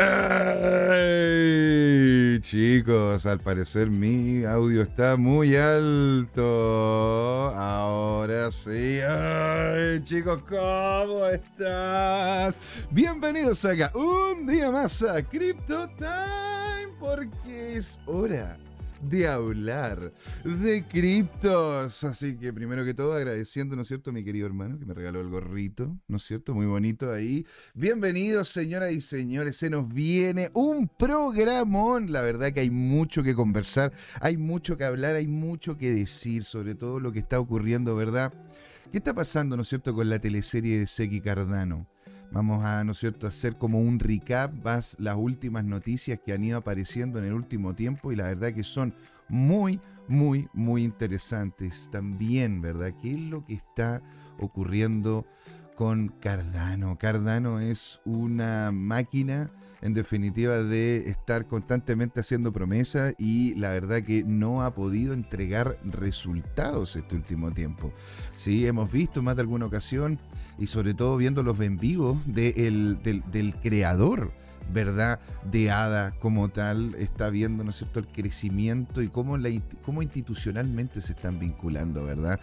Ay, chicos, al parecer mi audio está muy alto. Ahora sí. Ay, chicos, ¿cómo están? Bienvenidos acá un día más a Crypto Time porque es hora de hablar de criptos. Así que primero que todo agradeciendo, ¿no es cierto?, mi querido hermano que me regaló el gorrito, ¿no es cierto? Muy bonito ahí. Bienvenidos, señoras y señores. Se nos viene un programón. La verdad que hay mucho que conversar, hay mucho que hablar, hay mucho que decir sobre todo lo que está ocurriendo, ¿verdad? ¿Qué está pasando, ¿no es cierto?, con la teleserie de Seki Cardano. Vamos a, ¿no es cierto?, hacer como un recap, vas las últimas noticias que han ido apareciendo en el último tiempo y la verdad que son muy, muy, muy interesantes también, ¿verdad? ¿Qué es lo que está ocurriendo con Cardano? Cardano es una máquina en definitiva de estar constantemente haciendo promesas y la verdad que no ha podido entregar resultados este último tiempo. Sí, hemos visto más de alguna ocasión y sobre todo viendo los en vivo del, del creador. ¿verdad? De ADA como tal, está viendo, ¿no es cierto?, el crecimiento y cómo, cómo institucionalmente se están vinculando, ¿verdad?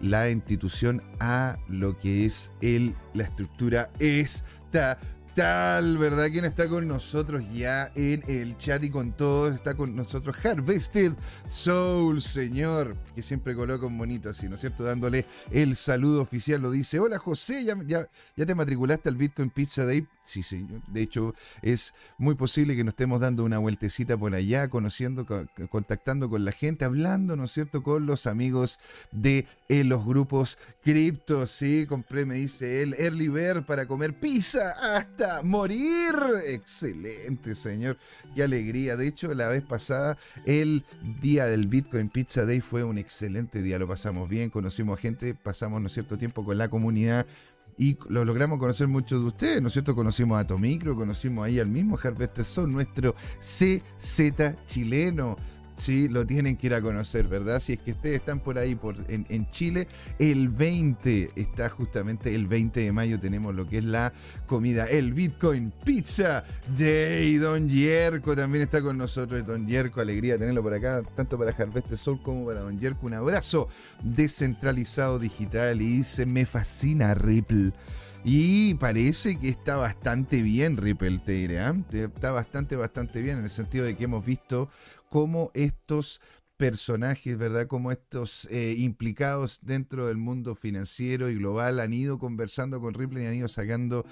La institución a lo que es el, la estructura esta tal, verdad? ¿Quién está con nosotros ya en el chat y con todos? Está con nosotros Harvested Soul, señor, que siempre coloca un bonito así, ¿no es cierto? Dándole el saludo oficial, lo dice. Hola José, ¿ya, ya, ya te matriculaste al Bitcoin Pizza Day? Sí, señor. De hecho, es muy posible que nos estemos dando una vueltecita por allá, conociendo, contactando con la gente, hablando, ¿no es cierto?, con los amigos de eh, los grupos cripto. Sí, compré, me dice él, Early Bird para comer pizza hasta morir. Excelente, señor. Qué alegría. De hecho, la vez pasada, el día del Bitcoin Pizza Day fue un excelente día. Lo pasamos bien, conocimos a gente, pasamos, ¿no es cierto?, tiempo con la comunidad y lo logramos conocer muchos de ustedes, ¿no es cierto? Conocimos a Tomicro, conocimos ahí al mismo Harvest Son, nuestro CZ chileno. Sí, lo tienen que ir a conocer, ¿verdad? Si es que ustedes están por ahí por, en, Chile, el 20, está justamente el 20 de mayo, tenemos lo que es la comida, el Bitcoin Pizza Day. Don Yerko también está con nosotros. Don Yerko, alegría tenerlo por acá, tanto para Harvest Sol como para Don Yerko. Un abrazo descentralizado digital y dice, me fascina Ripple. Y parece que está bastante bien Ripple, te diré. ¿eh? Está bastante, bastante bien en el sentido de que hemos visto cómo estos personajes, ¿verdad? Como estos eh, implicados dentro del mundo financiero y global han ido conversando con Ripple y han ido sacando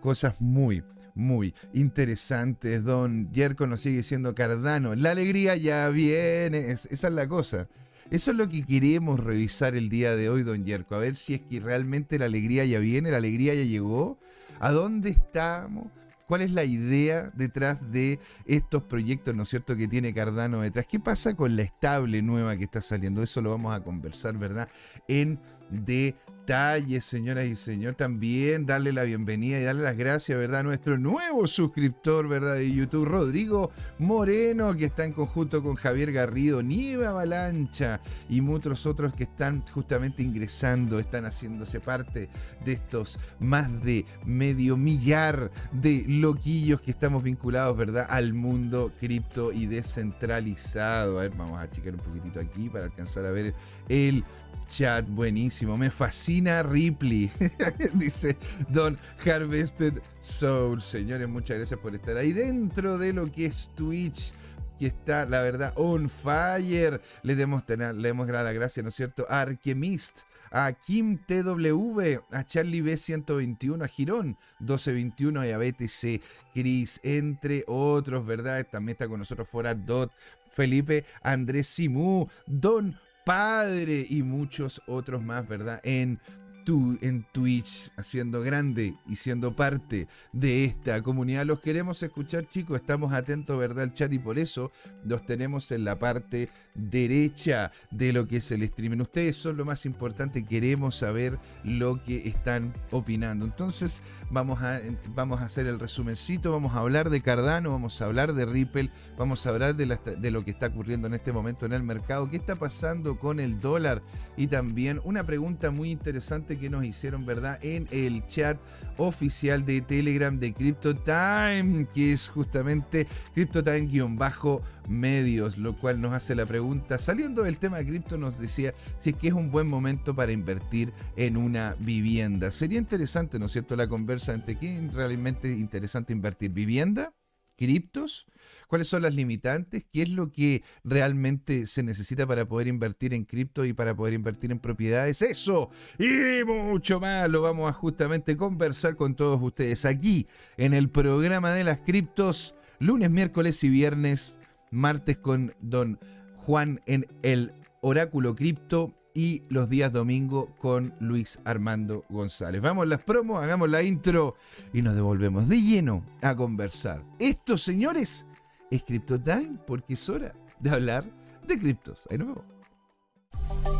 cosas muy, muy interesantes. Don Jerko nos sigue diciendo Cardano, la alegría ya viene, esa es la cosa. Eso es lo que queremos revisar el día de hoy, don Yerko. A ver si es que realmente la alegría ya viene, la alegría ya llegó. ¿A dónde estamos? ¿Cuál es la idea detrás de estos proyectos, ¿no es cierto?, que tiene Cardano detrás. ¿Qué pasa con la estable nueva que está saliendo? Eso lo vamos a conversar, ¿verdad? En detalles, señoras y señores. También darle la bienvenida y darle las gracias, ¿verdad? A nuestro nuevo suscriptor, ¿verdad? De YouTube, Rodrigo Moreno, que está en conjunto con Javier Garrido, Nieve Avalancha y muchos otros que están justamente ingresando, están haciéndose parte de estos más de medio millar de loquillos que estamos vinculados, ¿verdad? Al mundo cripto y descentralizado. A ver, vamos a checar un poquitito aquí para alcanzar a ver el chat, buenísimo. Me fascina Ripley, dice Don Harvested Soul. Señores, muchas gracias por estar ahí dentro de lo que es Twitch que está, la verdad, on fire. Le demos, le demos la gracia, ¿no es cierto? A Archemist, a Kim TW, a Charlie B121, a Girón 1221 y a BTC Chris, entre otros, ¿verdad? También está con nosotros fuera Dot, Felipe Andrés Simú, Don Padre y muchos otros más, ¿verdad? En en Twitch, haciendo grande y siendo parte de esta comunidad. Los queremos escuchar, chicos. Estamos atentos, ¿verdad? Al chat y por eso los tenemos en la parte derecha de lo que es el streaming. Ustedes son lo más importante. Queremos saber lo que están opinando. Entonces, vamos a, vamos a hacer el resumencito. Vamos a hablar de Cardano, vamos a hablar de Ripple, vamos a hablar de lo que está ocurriendo en este momento en el mercado. ¿Qué está pasando con el dólar? Y también una pregunta muy interesante que nos hicieron, ¿verdad? En el chat oficial de Telegram de CryptoTime, que es justamente CryptoTime-medios, lo cual nos hace la pregunta, saliendo del tema de cripto, nos decía si es que es un buen momento para invertir en una vivienda. Sería interesante, ¿no es cierto?, la conversa entre es realmente interesante invertir, vivienda, criptos cuáles son las limitantes, qué es lo que realmente se necesita para poder invertir en cripto y para poder invertir en propiedades. Eso y mucho más lo vamos a justamente conversar con todos ustedes aquí en el programa de las criptos, lunes, miércoles y viernes, martes con don Juan en el Oráculo Cripto y los días domingo con Luis Armando González. Vamos las promos, hagamos la intro y nos devolvemos de lleno a conversar. Estos señores es Time porque es hora de hablar de criptos. Ahí nos vemos.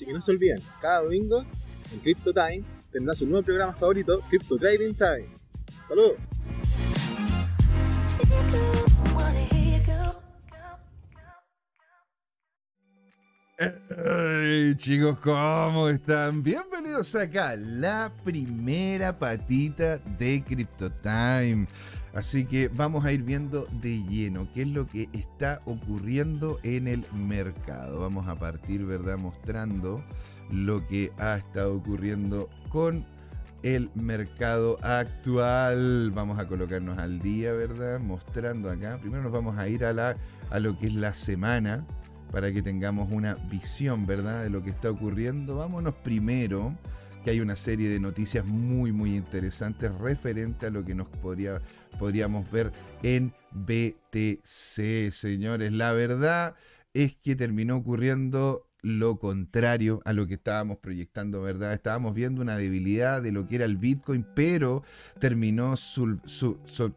Así que no se olviden, cada domingo en Crypto Time tendrá su nuevo programa favorito, Crypto Trading Time. ¡Saludos! Hey, chicos, ¿cómo están? Bienvenidos acá, la primera patita de Crypto Time. Así que vamos a ir viendo de lleno qué es lo que está ocurriendo en el mercado. Vamos a partir, ¿verdad? Mostrando lo que ha estado ocurriendo con el mercado actual. Vamos a colocarnos al día, ¿verdad? Mostrando acá. Primero nos vamos a ir a, la, a lo que es la semana para que tengamos una visión, ¿verdad? De lo que está ocurriendo. Vámonos primero que hay una serie de noticias muy muy interesantes referente a lo que nos podría, podríamos ver en BTC, señores. La verdad es que terminó ocurriendo lo contrario a lo que estábamos proyectando, ¿verdad? Estábamos viendo una debilidad de lo que era el Bitcoin, pero terminó,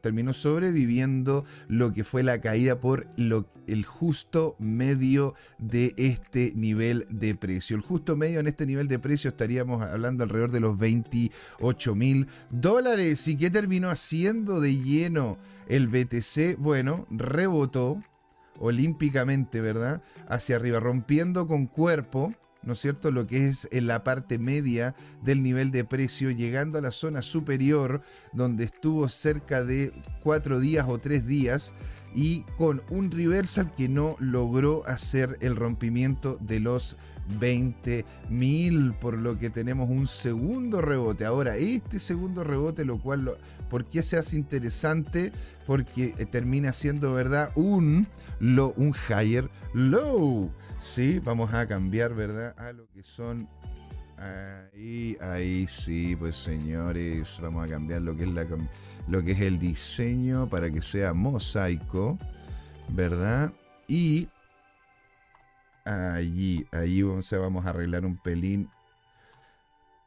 terminó sobreviviendo lo que fue la caída por el justo medio de este nivel de precio. El justo medio en este nivel de precio estaríamos hablando alrededor de los 28 mil dólares. ¿Y qué terminó haciendo de lleno el BTC? Bueno, rebotó olímpicamente, ¿verdad? Hacia arriba, rompiendo con cuerpo, ¿no es cierto? Lo que es en la parte media del nivel de precio, llegando a la zona superior, donde estuvo cerca de cuatro días o tres días y con un reversal que no logró hacer el rompimiento de los 20.000, por lo que tenemos un segundo rebote. Ahora, este segundo rebote, lo cual, ¿por qué se hace interesante? Porque eh, termina siendo, ¿verdad? Un, low, un higher low. Sí, vamos a cambiar, ¿verdad? A lo que son Ahí, ahí sí, pues señores, vamos a cambiar lo que es la lo que es el diseño para que sea mosaico, ¿verdad? Y allí, allí vamos a arreglar un pelín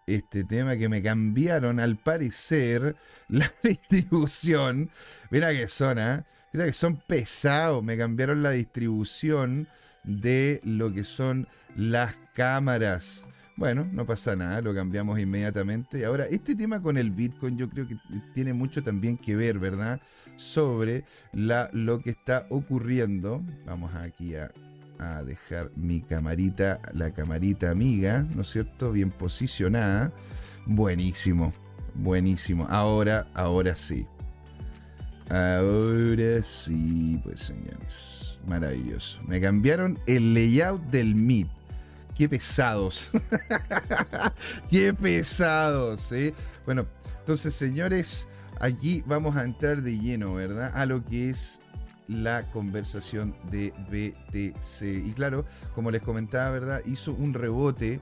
este tema que me cambiaron al parecer la distribución. Mira que son, ¿eh? Mira que son pesados. Me cambiaron la distribución de lo que son las cámaras. Bueno, no pasa nada, lo cambiamos inmediatamente. Ahora, este tema con el Bitcoin yo creo que tiene mucho también que ver, ¿verdad? Sobre la, lo que está ocurriendo. Vamos aquí a, a dejar mi camarita, la camarita amiga, ¿no es cierto? Bien posicionada. Buenísimo, buenísimo. Ahora, ahora sí. Ahora sí, pues señores. Maravilloso. Me cambiaron el layout del Meet qué pesados. qué pesados, ¿eh? Bueno, entonces, señores, aquí vamos a entrar de lleno, ¿verdad? A lo que es la conversación de BTC. Y claro, como les comentaba, ¿verdad? Hizo un rebote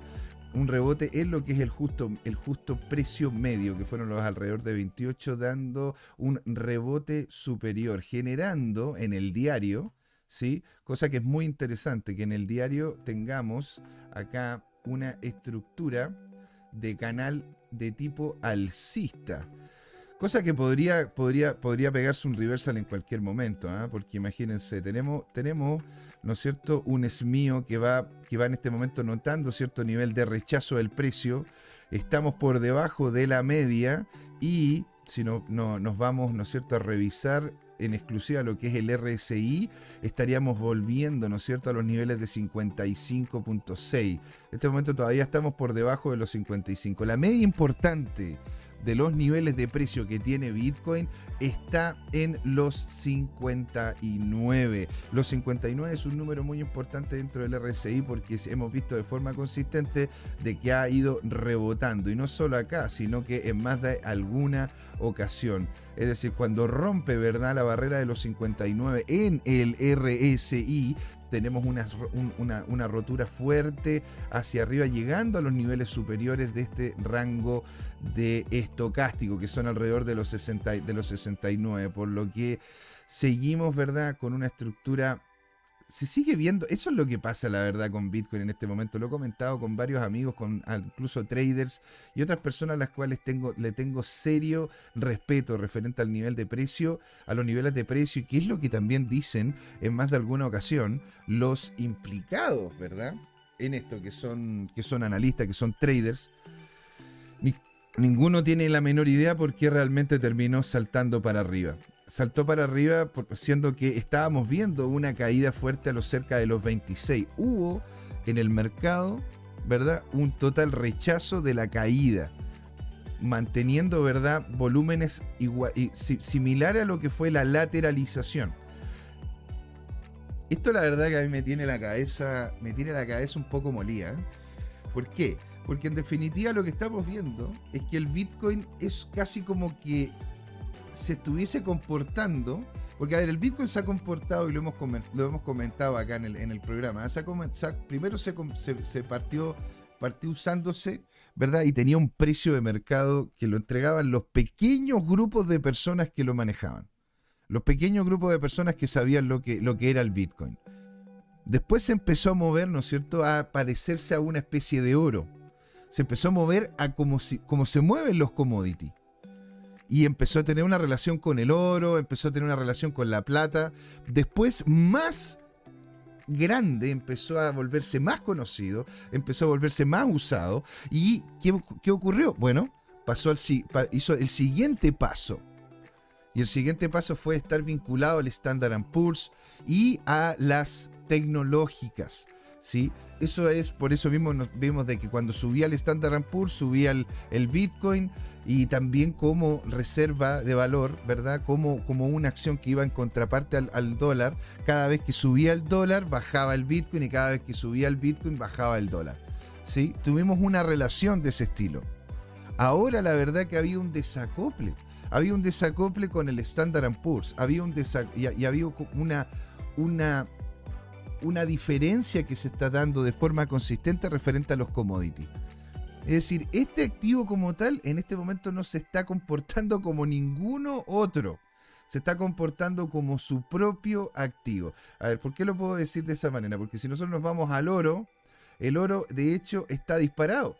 un rebote en lo que es el justo, el justo precio medio, que fueron los alrededor de 28, dando un rebote superior, generando en el diario, ¿sí? Cosa que es muy interesante, que en el diario tengamos acá una estructura de canal de tipo alcista. Cosa que podría, podría, podría pegarse un reversal en cualquier momento, ¿ah? porque imagínense, tenemos, tenemos, ¿no es cierto?, un SMIO que va, que va en este momento notando cierto nivel de rechazo del precio. Estamos por debajo de la media y si no, no, nos vamos, ¿no es cierto?, a revisar en exclusiva lo que es el RSI, estaríamos volviendo, ¿no es cierto?, a los niveles de 55.6. En este momento todavía estamos por debajo de los 55. La media importante de los niveles de precio que tiene Bitcoin está en los 59. Los 59 es un número muy importante dentro del RSI porque hemos visto de forma consistente de que ha ido rebotando y no solo acá, sino que en más de alguna ocasión. Es decir, cuando rompe, ¿verdad?, la barrera de los 59 en el RSI, tenemos una, una, rotura fuerte hacia arriba, llegando a los niveles superiores de este rango de estocástico, que son alrededor de los, 60, de los 69, por lo que seguimos, ¿verdad?, con una estructura se sigue viendo, eso es lo que pasa la verdad con Bitcoin en este momento. Lo he comentado con varios amigos, con incluso traders y otras personas a las cuales tengo, le tengo serio respeto referente al nivel de precio, a los niveles de precio y qué es lo que también dicen en más de alguna ocasión los implicados, ¿verdad? En esto, que son, que son analistas, que son traders. ninguno tiene la menor idea por qué realmente terminó saltando para arriba saltó para arriba siendo que estábamos viendo una caída fuerte a los cerca de los 26. Hubo en el mercado, ¿verdad? Un total rechazo de la caída, manteniendo, ¿verdad? Volúmenes igual, similares a lo que fue la lateralización. Esto la verdad que a mí me tiene la cabeza, me tiene la cabeza un poco molida. ¿eh? ¿Por qué? Porque en definitiva lo que estamos viendo es que el Bitcoin es casi como que se estuviese comportando, porque a ver, el Bitcoin se ha comportado y lo hemos, lo hemos comentado acá en el, en el programa, primero se, se, partió, partió usándose, ¿verdad? Y tenía un precio de mercado que lo entregaban los pequeños grupos de personas que lo manejaban, los pequeños grupos de personas que sabían lo que, lo que era el Bitcoin. Después se empezó a mover, ¿no es cierto?, a parecerse a una especie de oro. Se empezó a mover a como, si, como se mueven los commodities y empezó a tener una relación con el oro, empezó a tener una relación con la plata. Después, más grande, empezó a volverse más conocido, empezó a volverse más usado. ¿Y qué, ocurrió? Bueno, pasó al, hizo el siguiente paso. Y el siguiente paso fue estar vinculado al Standard Poor's y a las tecnológicas. ¿Sí? Eso es, por eso mismo nos vemos de que cuando subía el Standard Poor's, subía el Bitcoin, y también como reserva de valor, ¿verdad? Como, como una acción que iba en contraparte al, dólar. Cada vez que subía el dólar, bajaba el Bitcoin y cada vez que subía el Bitcoin, bajaba el dólar. ¿Sí? Tuvimos una relación de ese estilo. Ahora la verdad que había un desacople. Había un desacople con el Standard Poor's. Había un y, y había una, una, una diferencia que se está dando de forma consistente referente a los commodities. Es decir, este activo como tal en este momento no se está comportando como ninguno otro. Se está comportando como su propio activo. A ver, ¿por qué lo puedo decir de esa manera? Porque si nosotros nos vamos al oro, el oro de hecho está disparado.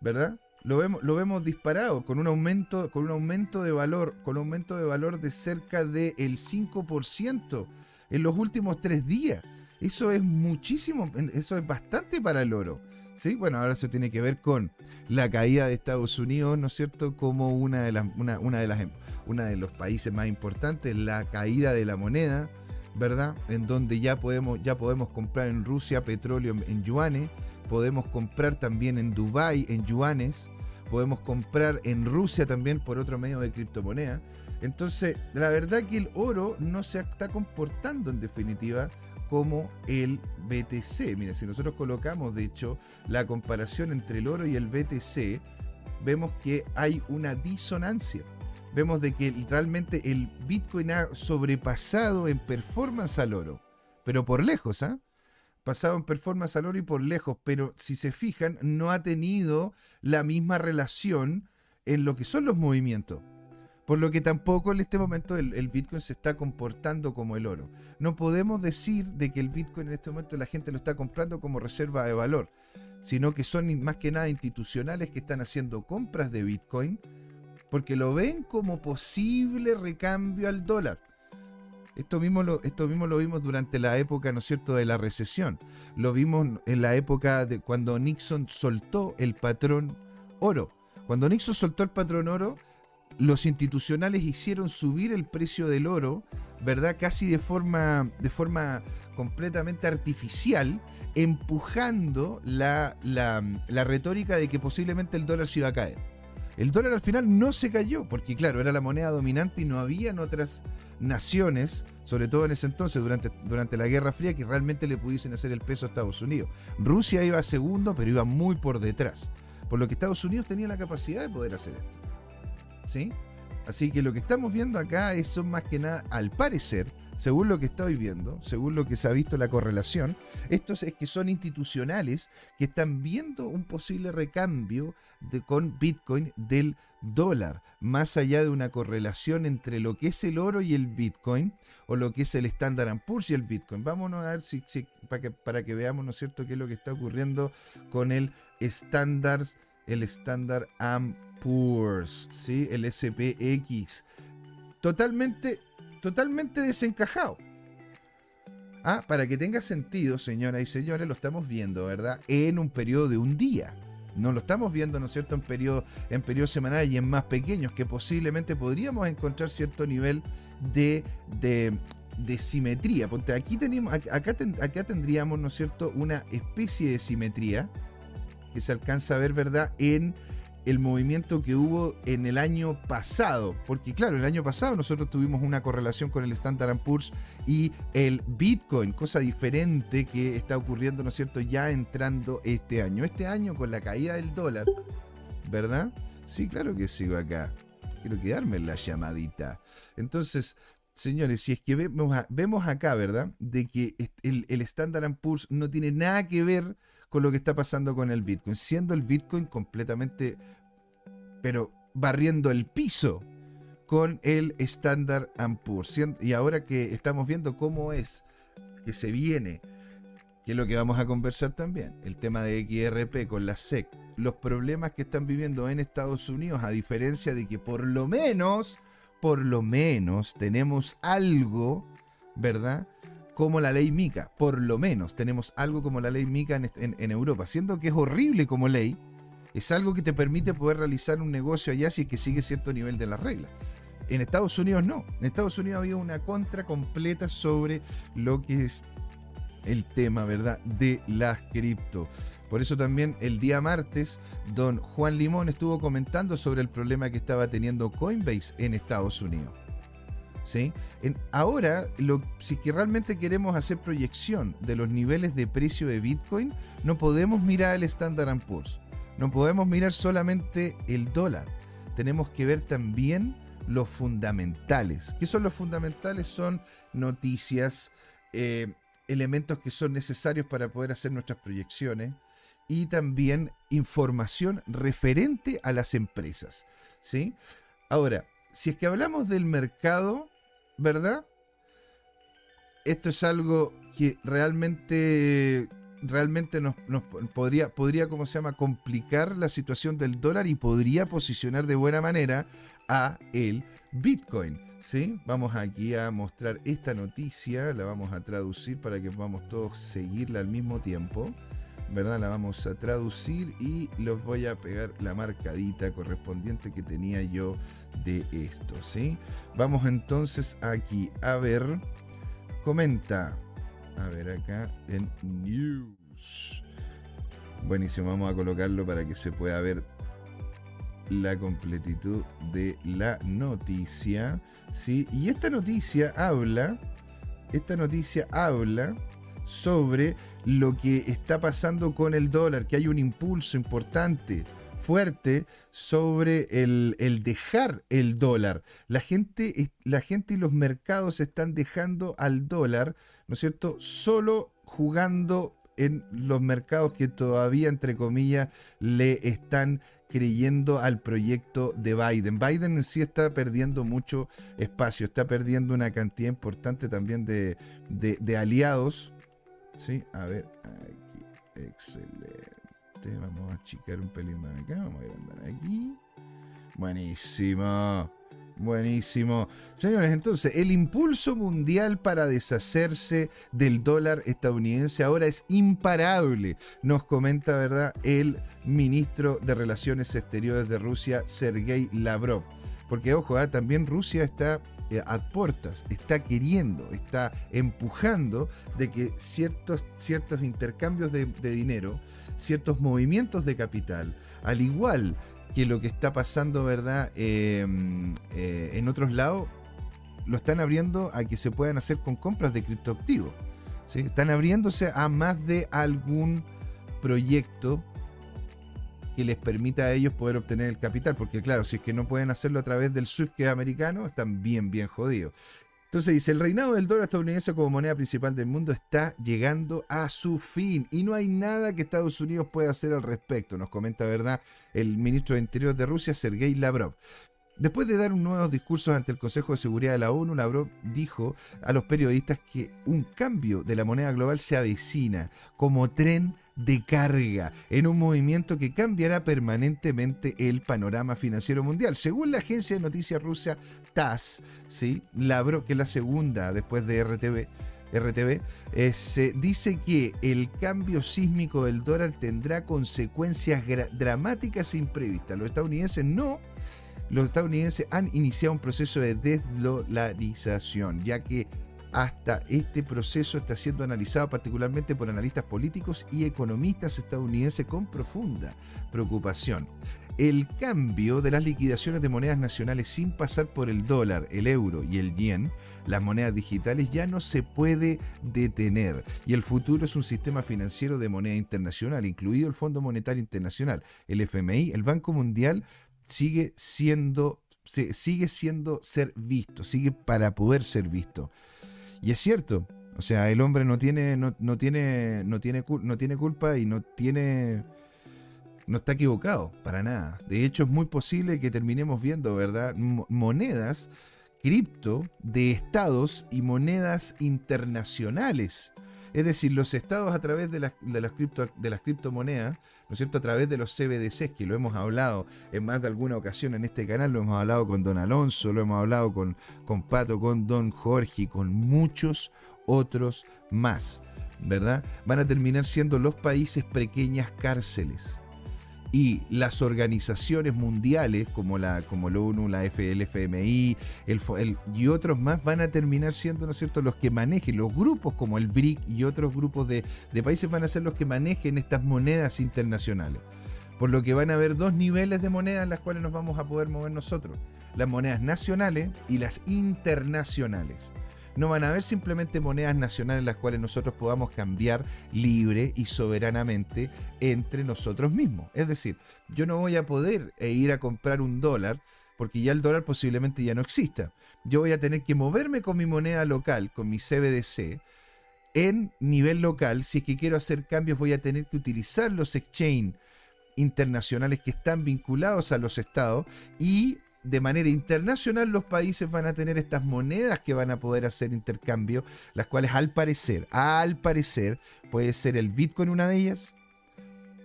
¿Verdad? Lo vemos, lo vemos disparado con un aumento, con un aumento de valor, con un aumento de valor de cerca del 5% en los últimos tres días. Eso es muchísimo, eso es bastante para el oro. Sí, bueno, ahora eso tiene que ver con la caída de Estados Unidos, ¿no es cierto? Como una de las, una, de las, una de los países más importantes, la caída de la moneda, ¿verdad? En donde ya podemos, ya podemos comprar en Rusia petróleo en yuanes, podemos comprar también en Dubai en yuanes, podemos comprar en Rusia también por otro medio de criptomoneda. Entonces, la verdad que el oro no se está comportando en definitiva como el BTC. Mira, si nosotros colocamos, de hecho, la comparación entre el oro y el BTC, vemos que hay una disonancia. Vemos de que realmente el Bitcoin ha sobrepasado en performance al oro, pero por lejos, ¿ah? Pasado en performance al oro y por lejos, pero si se fijan, no ha tenido la misma relación en lo que son los movimientos. Por lo que tampoco en este momento el, Bitcoin se está comportando como el oro. No podemos decir de que el Bitcoin en este momento la gente lo está comprando como reserva de valor, sino que son más que nada institucionales que están haciendo compras de Bitcoin porque lo ven como posible recambio al dólar. Esto mismo, lo, esto mismo lo vimos durante la época, ¿no es cierto?, de la recesión. Lo vimos en la época de cuando Nixon soltó el patrón oro. Cuando Nixon soltó el patrón oro, los institucionales hicieron subir el precio del oro, ¿verdad? Casi de forma, de forma completamente artificial, empujando la, la, retórica de que posiblemente el dólar se iba a caer. El dólar al final no se cayó, porque claro, era la moneda dominante y no habían otras naciones, sobre todo en ese entonces, durante, durante la Guerra Fría, que realmente le pudiesen hacer el peso a Estados Unidos. Rusia iba segundo, pero iba muy por detrás. Por lo que Estados Unidos tenía la capacidad de poder hacer esto. ¿Sí? Así que lo que estamos viendo acá es, son más que nada, al parecer, según lo que estoy viendo, según lo que se ha visto la correlación, estos es que son institucionales que están viendo un posible recambio con Bitcoin del dólar, más allá de una correlación entre lo que es el oro y el Bitcoin, o lo que es el Standard Poor's y el Bitcoin. Vámonos a ver si, para, que, para que veamos, ¿no es cierto?, qué es lo que está ocurriendo con el Standard, el Standard ¿sí? el SPX. Totalmente, totalmente desencajado. Ah, para que tenga sentido, señoras y señores, lo estamos viendo, ¿verdad? En un periodo de un día. No lo estamos viendo, ¿no es cierto?, en periodo, en periodo semanal y en más pequeños, que posiblemente podríamos encontrar cierto nivel de, de, de simetría. Ponte, aquí tenemos, acá, acá tendríamos, ¿no es cierto?, una especie de simetría que se alcanza a ver, ¿verdad?, en el movimiento que hubo en el año pasado, porque claro, el año pasado nosotros tuvimos una correlación con el Standard Poor's y el Bitcoin, cosa diferente que está ocurriendo, ¿no es cierto?, ya entrando este año. Este año con la caída del dólar, ¿verdad? Sí, claro que sigo acá. Quiero quedarme en la llamadita. Entonces, señores, si es que vemos, acá, ¿verdad?, de que el, el Standard Poor's no tiene nada que ver con lo que está pasando con el Bitcoin, siendo el Bitcoin completamente, pero barriendo el piso con el Standard Poor's. Y ahora que estamos viendo cómo es que se viene, que es lo que vamos a conversar también, el tema de XRP con la SEC, los problemas que están viviendo en Estados Unidos, a diferencia de que por lo menos, por lo menos tenemos algo, ¿verdad? Como la ley Mica. Por lo menos tenemos algo como la ley Mica en, Europa. Siendo que es horrible como ley, es algo que te permite poder realizar un negocio allá si es que sigue cierto nivel de las reglas. En Estados Unidos no. En Estados Unidos ha habido una contra completa sobre lo que es el tema, ¿verdad?, de las cripto. Por eso también el día martes, don Juan Limón estuvo comentando sobre el problema que estaba teniendo Coinbase en Estados Unidos. ¿Sí? En, ahora, si que realmente queremos hacer proyección de los niveles de precio de Bitcoin, no podemos mirar el Standard Poor's. No podemos mirar solamente el dólar. Tenemos que ver también los fundamentales. ¿Qué son los fundamentales? Son noticias, eh, elementos que son necesarios para poder hacer nuestras proyecciones y también información referente a las empresas. ¿sí? Ahora, si es que hablamos del mercado, ¿verdad? Esto es algo que realmente, realmente nos, podría, podría, ¿cómo se llama?, complicar la situación del dólar y podría posicionar de buena manera a el Bitcoin. ¿Sí? Vamos aquí a mostrar esta noticia, la vamos a traducir para que podamos todos seguirla al mismo tiempo. ¿Verdad? La vamos a traducir y les voy a pegar la marcadita correspondiente que tenía yo de esto, ¿sí? Vamos entonces aquí a ver, comenta, a ver acá en News. Buenísimo, vamos a colocarlo para que se pueda ver la completitud de la noticia, ¿sí? Y esta noticia habla, esta noticia habla sobre lo que está pasando con el dólar, que hay un impulso importante fuerte sobre el, el, dejar el dólar. La gente, la gente y los mercados están dejando al dólar, ¿no es cierto?, solo jugando en los mercados que todavía, entre comillas, le están creyendo al proyecto de Biden. Biden en sí está perdiendo mucho espacio, está perdiendo una cantidad importante también de, de, aliados. Sí, a ver, aquí, excelente. Vamos a achicar un pelín más acá, vamos a agrandar aquí. Buenísimo. Buenísimo. Señores, entonces, el impulso mundial para deshacerse del dólar estadounidense ahora es imparable, nos comenta, ¿verdad?, el ministro de Relaciones Exteriores de Rusia, Sergei Lavrov. Porque, ojo, ¿ah? también Rusia está a puertas, está queriendo, está empujando de que ciertos, ciertos intercambios de, de dinero, ciertos movimientos de capital, al igual que lo que está pasando, ¿verdad? Em, eh, en otros lados, lo están abriendo a que se puedan hacer con compras de criptoactivos. ¿sí? Están abriéndose a más de algún proyecto que les permita a ellos poder obtener el capital, porque claro, si es que no pueden hacerlo a través del SWIFT que es americano, están bien, bien jodidos. Entonces dice, el reinado del dólar estadounidense como moneda principal del mundo está llegando a su fin y no hay nada que Estados Unidos pueda hacer al respecto, nos comenta, ¿verdad?, el ministro de Interior de Rusia, Sergei Lavrov. Después de dar un nuevo discurso ante el Consejo de Seguridad de la ONU, Lavrov dijo a los periodistas que un cambio de la moneda global se avecina como tren de carga en un movimiento que cambiará permanentemente el panorama financiero mundial. Según la agencia de noticias rusa TASS, ¿sí? Labro, que es la segunda después de RTV, RTV eh, se dice que el cambio sísmico del dólar tendrá consecuencias dramáticas e imprevistas. Los estadounidenses no los estadounidenses han iniciado un proceso de desdolarización, ya que hasta este proceso está siendo analizado particularmente por analistas políticos y economistas estadounidenses con profunda preocupación. El cambio de las liquidaciones de monedas nacionales sin pasar por el dólar, el euro y el yen, las monedas digitales, ya no se puede detener. Y el futuro es un sistema financiero de moneda internacional, incluido el Fondo Monetario Internacional, el FMI, el Banco Mundial, sigue siendo, sigue siendo ser visto, sigue para poder ser visto. Y es cierto, o sea, el hombre no tiene, no, tiene, no tiene, no tiene culpa y no tiene, no está equivocado para nada. De hecho, es muy posible que terminemos viendo, ¿verdad? Monedas, cripto de estados y monedas internacionales es decir, los estados a través de las, cripto, criptomonedas, ¿no es cierto? A través de los CBDCs, que lo hemos hablado en más de alguna ocasión en este canal, lo hemos hablado con Don Alonso, lo hemos hablado con Pato, con Don Jorge y con muchos otros más, ¿verdad? Van a terminar siendo los países pequeñas cárceles y las organizaciones mundiales como la, como la ONU, la FMI el, y otros más van a terminar siendo, ¿no es cierto?, los que manejen, los grupos como el BRIC y otros grupos de, de países van a ser los que manejen estas monedas internacionales. Por lo que van a haber dos niveles de monedas en las cuales nos vamos a poder mover nosotros. Las monedas nacionales y las internacionales no van a haber simplemente monedas nacionales las cuales nosotros podamos cambiar libre y soberanamente entre nosotros mismos. Es decir, yo no voy a poder eh, ir a comprar un dólar porque ya el dólar posiblemente ya no exista. Yo voy a tener que moverme con mi moneda local, con mi CBDC, en nivel local. Si es que quiero hacer cambios, voy a tener que utilizar los exchange internacionales que están vinculados a los estados y de manera internacional los países van a tener estas monedas que van a poder hacer intercambio, las cuales al parecer, al parecer, puede ser el Bitcoin una de ellas,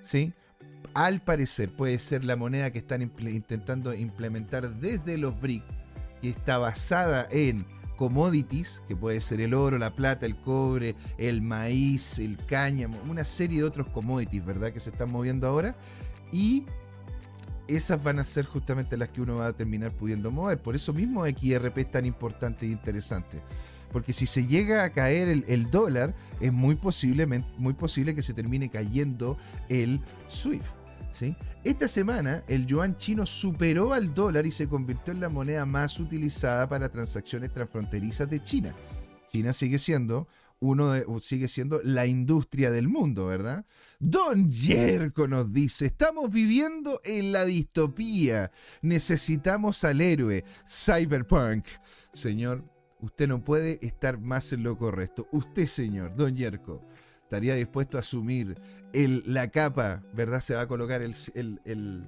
¿sí? Al parecer puede ser la moneda que están intentando implementar desde los BRIC, que está basada en commodities, que puede ser el oro, la plata, el cobre, el maíz, el cáñamo, una serie de otros commodities, ¿verdad? Que se están moviendo ahora. Y esas van a ser justamente las que uno va a terminar pudiendo mover. Por eso mismo XRP es tan importante e interesante. Porque si se llega a caer el, dólar, es muy, muy posible que se termine cayendo el SWIFT. ¿sí? Esta semana el yuan chino superó al dólar y se convirtió en la moneda más utilizada para transacciones transfronterizas de China. China sigue siendo uno sigue siendo la industria del mundo, ¿verdad? Don Yerko nos dice, estamos viviendo en la distopía, necesitamos al héroe, Cyberpunk. Señor, usted no puede estar más en lo correcto. Usted, señor, Don Yerko, estaría dispuesto a asumir el, la capa, ¿verdad? Se va a colocar el, el,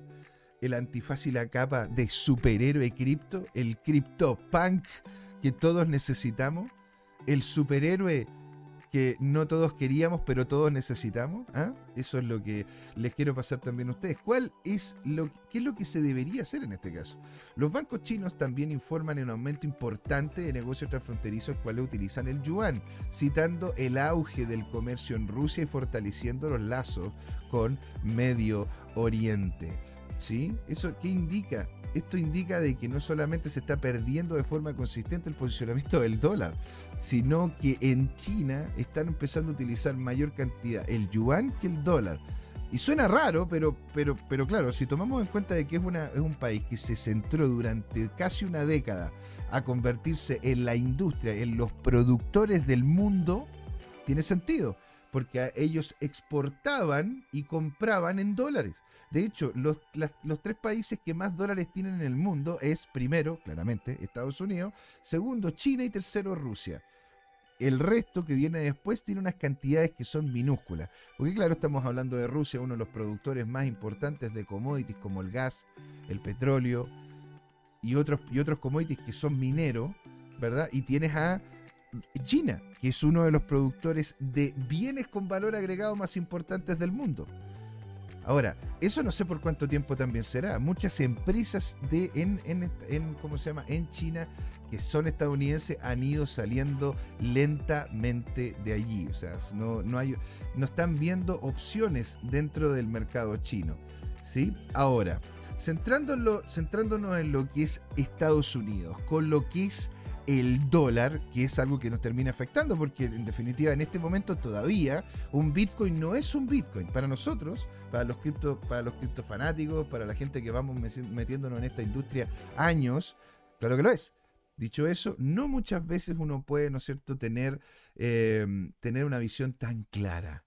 el antifaz y la capa de superhéroe cripto, el CryptoPunk que todos necesitamos, el superhéroe que no todos queríamos, pero todos necesitamos. ¿ah? Eso es lo que les quiero pasar también a ustedes. ¿Cuál es lo, ¿Qué es lo que se debería hacer en este caso? Los bancos chinos también informan en un aumento importante de negocios transfronterizos cuales utilizan el yuan, citando el auge del comercio en Rusia y fortaleciendo los lazos con Medio Oriente. ¿Sí? ¿Eso qué indica? Esto indica de que no solamente se está perdiendo de forma consistente el posicionamiento del dólar, sino que en China están empezando a utilizar mayor cantidad el yuan que el dólar. Y suena raro, pero, pero, pero claro, si tomamos en cuenta de que es, una, es un país que se centró durante casi una década a convertirse en la industria, en los productores del mundo, tiene sentido porque ellos exportaban y compraban en dólares. De hecho, los, tres países que más dólares tienen en el mundo es, primero, claramente, Estados Unidos, segundo, China y tercero, Rusia. El resto que viene después tiene unas cantidades que son minúsculas. Porque claro, estamos hablando de Rusia, uno de los productores más importantes de commodities como el gas, el petróleo y otros, y otros commodities que son mineros, ¿verdad? Y tienes a China, que es uno de los productores de bienes con valor agregado más importantes del mundo. Ahora, eso no sé por cuánto tiempo también será. Muchas empresas de en, en, ¿cómo se llama? en China que son estadounidenses han ido saliendo lentamente de allí. O sea, no, no, hay, no están viendo opciones dentro del mercado chino. ¿sí? Ahora, centrándonos en lo que es Estados Unidos, con lo que es el dólar, que es algo que nos termina afectando, porque en definitiva en este momento todavía un Bitcoin no es un Bitcoin. Para nosotros, para los cripto, para los criptofanáticos, para la gente que vamos metiéndonos en esta industria años, claro que lo es. Dicho eso, no muchas veces uno puede, ¿no es cierto?, tener, eh, tener una visión tan clara,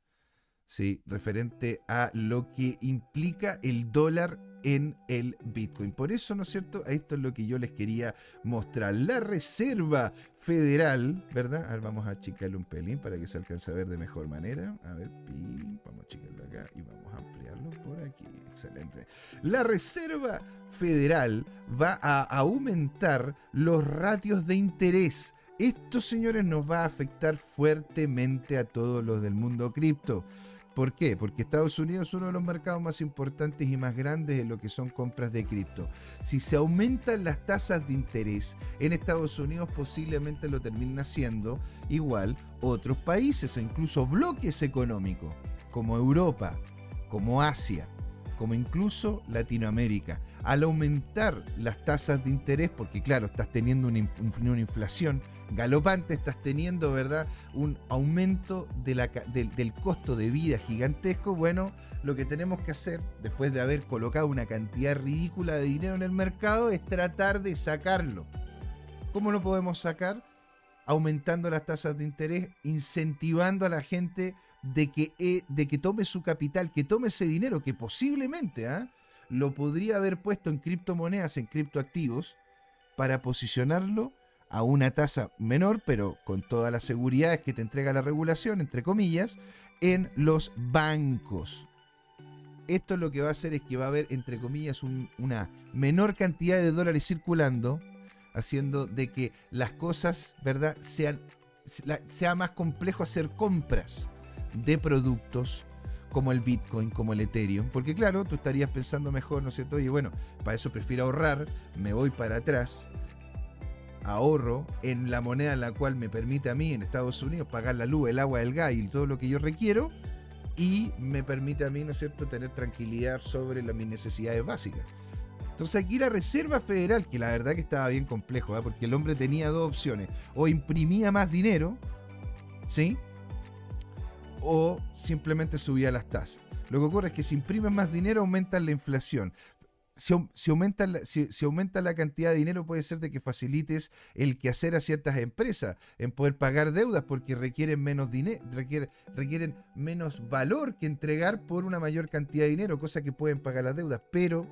¿sí? Referente a lo que implica el dólar en el Bitcoin. Por eso, ¿no es cierto? Esto es lo que yo les quería mostrar. La Reserva Federal, ¿verdad? A ver, vamos a achicarle un pelín para que se alcance a ver de mejor manera. A ver, vamos a achicarlo acá y vamos a ampliarlo por aquí. Excelente. La Reserva Federal va a aumentar los ratios de interés. Esto, señores, nos va a afectar fuertemente a todos los del mundo cripto. ¿Por qué? Porque Estados Unidos es uno de los mercados más importantes y más grandes en lo que son compras de cripto. Si se aumentan las tasas de interés en Estados Unidos, posiblemente lo terminen haciendo igual otros países o incluso bloques económicos, como Europa, como Asia como incluso Latinoamérica. Al aumentar las tasas de interés, porque claro, estás teniendo una, inflación galopante, estás teniendo, ¿verdad?, un aumento del costo de vida gigantesco, bueno, lo que tenemos que hacer, después de haber colocado una cantidad ridícula de dinero en el mercado, es tratar de sacarlo. ¿Cómo lo podemos sacar? Aumentando las tasas de interés, incentivando a la gente de que, eh, de que tome su capital, que tome ese dinero que posiblemente ¿ah? lo podría haber puesto en criptomonedas, en criptoactivos, para posicionarlo a una tasa menor, pero con todas las seguridades que te entrega la regulación, entre comillas, en los bancos. Esto lo que va a hacer es que va a haber, entre comillas, una menor cantidad de dólares circulando, haciendo de que las cosas, ¿verdad?, sean, sea más complejo hacer compras de productos como el Bitcoin, como el Ethereum. Porque claro, tú estarías pensando mejor, ¿no es cierto? Y bueno, para eso prefiero ahorrar, me voy para atrás, ahorro en la moneda en la cual me permite a mí en Estados Unidos pagar la luz, el agua, el gas y todo lo que yo requiero. Y me permite a mí, ¿no es cierto?, tener tranquilidad sobre mis necesidades básicas. Entonces aquí la Reserva Federal, que la verdad que estaba bien complejo, ¿eh? porque el hombre tenía dos opciones. O imprimía más dinero, ¿sí? O simplemente subía las tasas. Lo que ocurre es que si imprimen más dinero aumentan la inflación. si, aumenta la, si, aumenta la cantidad de dinero, puede ser de que facilites el quehacer a ciertas empresas en poder pagar deudas porque requieren menos dinero, requieren, menos valor que entregar por una mayor cantidad de dinero, cosa que pueden pagar las deudas, pero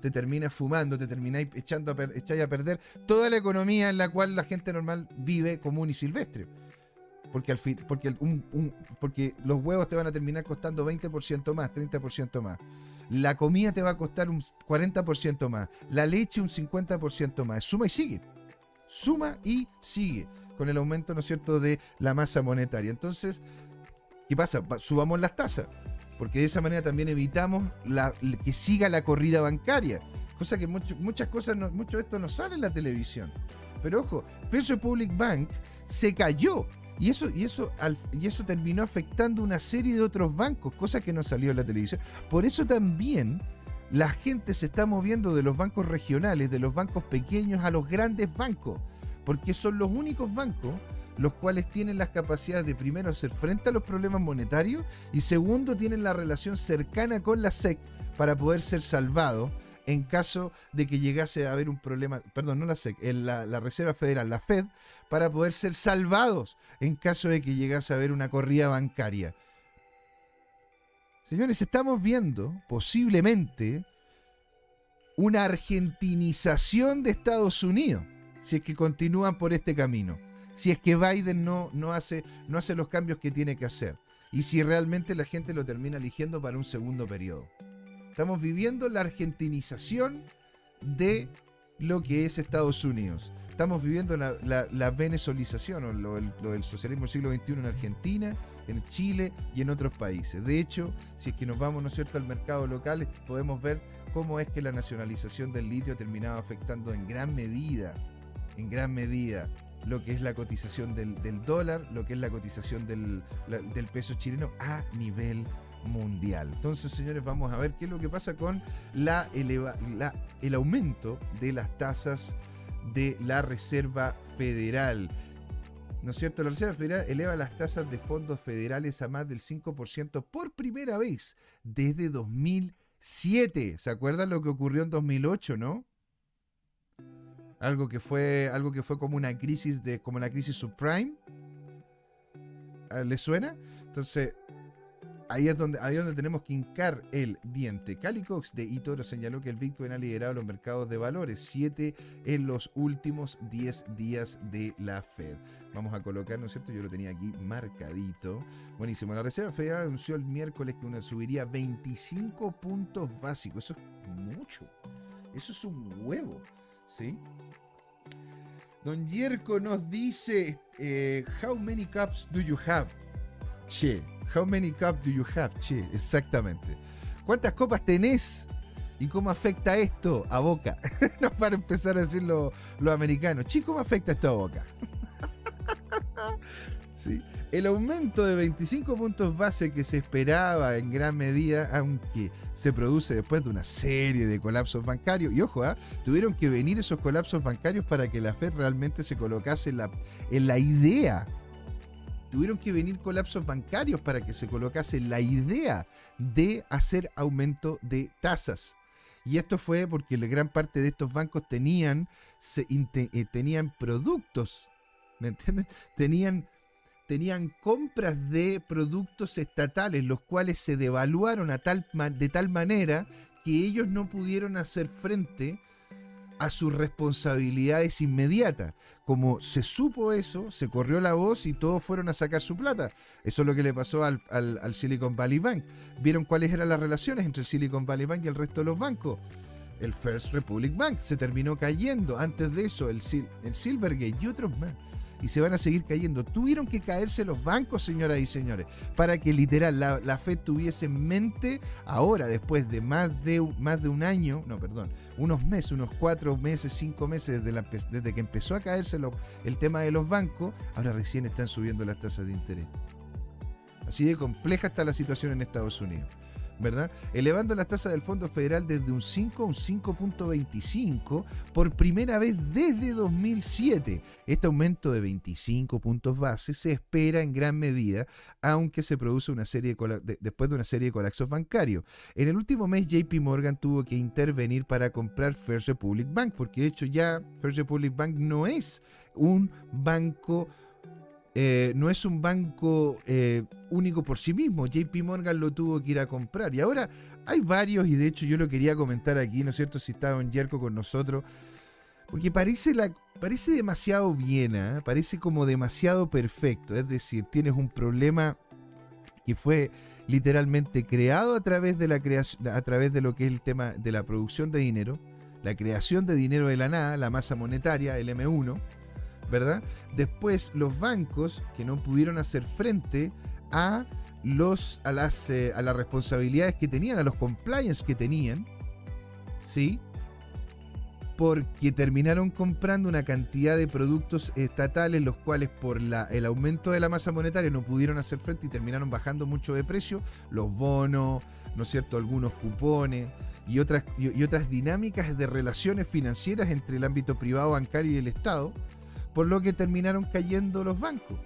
te terminas fumando, te termináis echando a, a perder toda la economía en la cual la gente normal vive común y silvestre. Porque, al fin, porque, porque los huevos te van a terminar costando 20% más, 30% más. La comida te va a costar un 40% más. La leche un 50% más. Suma y sigue. Suma y sigue. Con el aumento, ¿no es cierto?, de la masa monetaria. Entonces, ¿qué pasa? Subamos las tasas. Porque de esa manera también evitamos la, que siga la corrida bancaria. Cosa que muchas cosas, mucho de esto no sale en la televisión. Pero ojo, First Republic Bank se cayó y eso, y, eso, y eso terminó afectando una serie de otros bancos, cosa que no salió en la televisión. Por eso también la gente se está moviendo de los bancos regionales, de los bancos pequeños a los grandes bancos, porque son los únicos bancos los cuales tienen las capacidades de primero hacer frente a los problemas monetarios y segundo tienen la relación cercana con la SEC para poder ser salvados en caso de que llegase a haber un problema, perdón, no la SEC, la, la Reserva Federal, la Fed, para poder ser salvados en caso de que llegase a haber una corrida bancaria. Señores, estamos viendo posiblemente una argentinización de Estados Unidos, si es que continúan por este camino, si es que Biden no, no, hace, no hace los cambios que tiene que hacer, y si realmente la gente lo termina eligiendo para un segundo periodo. Estamos viviendo la argentinización de lo que es Estados Unidos. Estamos viviendo la, la, venezolización o lo, del socialismo del siglo XXI en Argentina, en Chile y en otros países. De hecho, si es que nos vamos, ¿no cierto?, al mercado local, podemos ver cómo es que la nacionalización del litio ha terminado afectando en gran medida, en gran medida, lo que es la cotización del, dólar, lo que es la cotización del, del peso chileno a nivel mundial. Entonces, señores, vamos a ver qué es lo que pasa con la el aumento de las tasas de la Reserva Federal. ¿No es cierto? La Reserva Federal eleva las tasas de fondos federales a más del 5% por primera vez desde 2007. ¿Se acuerdan lo que ocurrió en 2008, no? Algo que fue, algo que fue como una crisis de, como la crisis subprime. ¿Le suena? Entonces, Ahí es, donde, ahí donde tenemos que hincar el diente. Cali Cox de Itoro señaló que el Bitcoin ha liderado los mercados de valores, 7 en los últimos 10 días de la Fed. Vamos a colocar, ¿no es cierto? Yo lo tenía aquí marcadito. Buenísimo. La Reserva Federal anunció el miércoles que una subiría 25 puntos básicos. Eso es mucho. Eso es un huevo. ¿Sí? Don Yerko nos dice: eh, How many cups do you have? Che. How many cups do you have? Che, exactamente. ¿Cuántas copas tenés? ¿Y cómo afecta esto a Boca? no para empezar a decir lo, americano. Che, ¿cómo afecta esto a Boca? ¿Sí? El aumento de 25 puntos base que se esperaba en gran medida, aunque se produce después de una serie de colapsos bancarios, y ojo, ¿ah? tuvieron que venir esos colapsos bancarios para que la Fed realmente se colocase la, en la idea tuvieron que venir colapsos bancarios para que se colocase la idea de hacer aumento de tasas. Y esto fue porque la gran parte de estos bancos tenían, eh, tenían productos, ¿me entienden? Tenían, tenían compras de productos estatales, los cuales se devaluaron a tal, de tal manera que ellos no pudieron hacer frente a sus responsabilidades inmediatas. Como se supo eso, se corrió la voz y todos fueron a sacar su plata. Eso es lo que le pasó al, Silicon Valley Bank. Vieron cuáles eran las relaciones entre el Silicon Valley Bank y el resto de los bancos. El First Republic Bank se terminó cayendo. Antes de eso, el, el Silvergate y otros más y se van a seguir cayendo. Tuvieron que caerse los bancos, señoras y señores, para que literal la, la Fed tuviese en mente ahora, después de más de, más de un año, no, perdón, unos meses, unos cuatro meses, cinco meses desde, desde que empezó a caerse el tema de los bancos, ahora recién están subiendo las tasas de interés. Así de compleja está la situación en Estados Unidos. ¿Verdad? Elevando las tasas del Fondo Federal desde un 5 a un 5.25 por primera vez desde 2007. Este aumento de 25 puntos base se espera en gran medida, aunque se produce una serie de, después de una serie de colapsos bancarios. En el último mes, JP Morgan tuvo que intervenir para comprar First Republic Bank, porque de hecho ya First Republic Bank no es un banco eh, no es un banco eh, único por sí mismo. JP Morgan lo tuvo que ir a comprar. Y ahora hay varios, y de hecho yo lo quería comentar aquí, ¿no es cierto? Si estaba en Yerko con nosotros. Porque parece, la, parece demasiado bien, ¿eh? parece como demasiado perfecto. Es decir, tienes un problema que fue literalmente creado a través de la creación, a través de lo que es el tema de la producción de dinero, la creación de dinero de la nada, la masa monetaria, el M1 ¿verdad? Después los bancos que no pudieron hacer frente a, los, a, las, eh, a las responsabilidades que tenían, a los compliance que tenían, ¿sí? Porque terminaron comprando una cantidad de productos estatales, los cuales por la, el aumento de la masa monetaria no pudieron hacer frente y terminaron bajando mucho de precio, los bonos, ¿no es cierto?, algunos cupones y otras, y otras dinámicas de relaciones financieras entre el ámbito privado, bancario y el Estado, por lo que terminaron cayendo los bancos.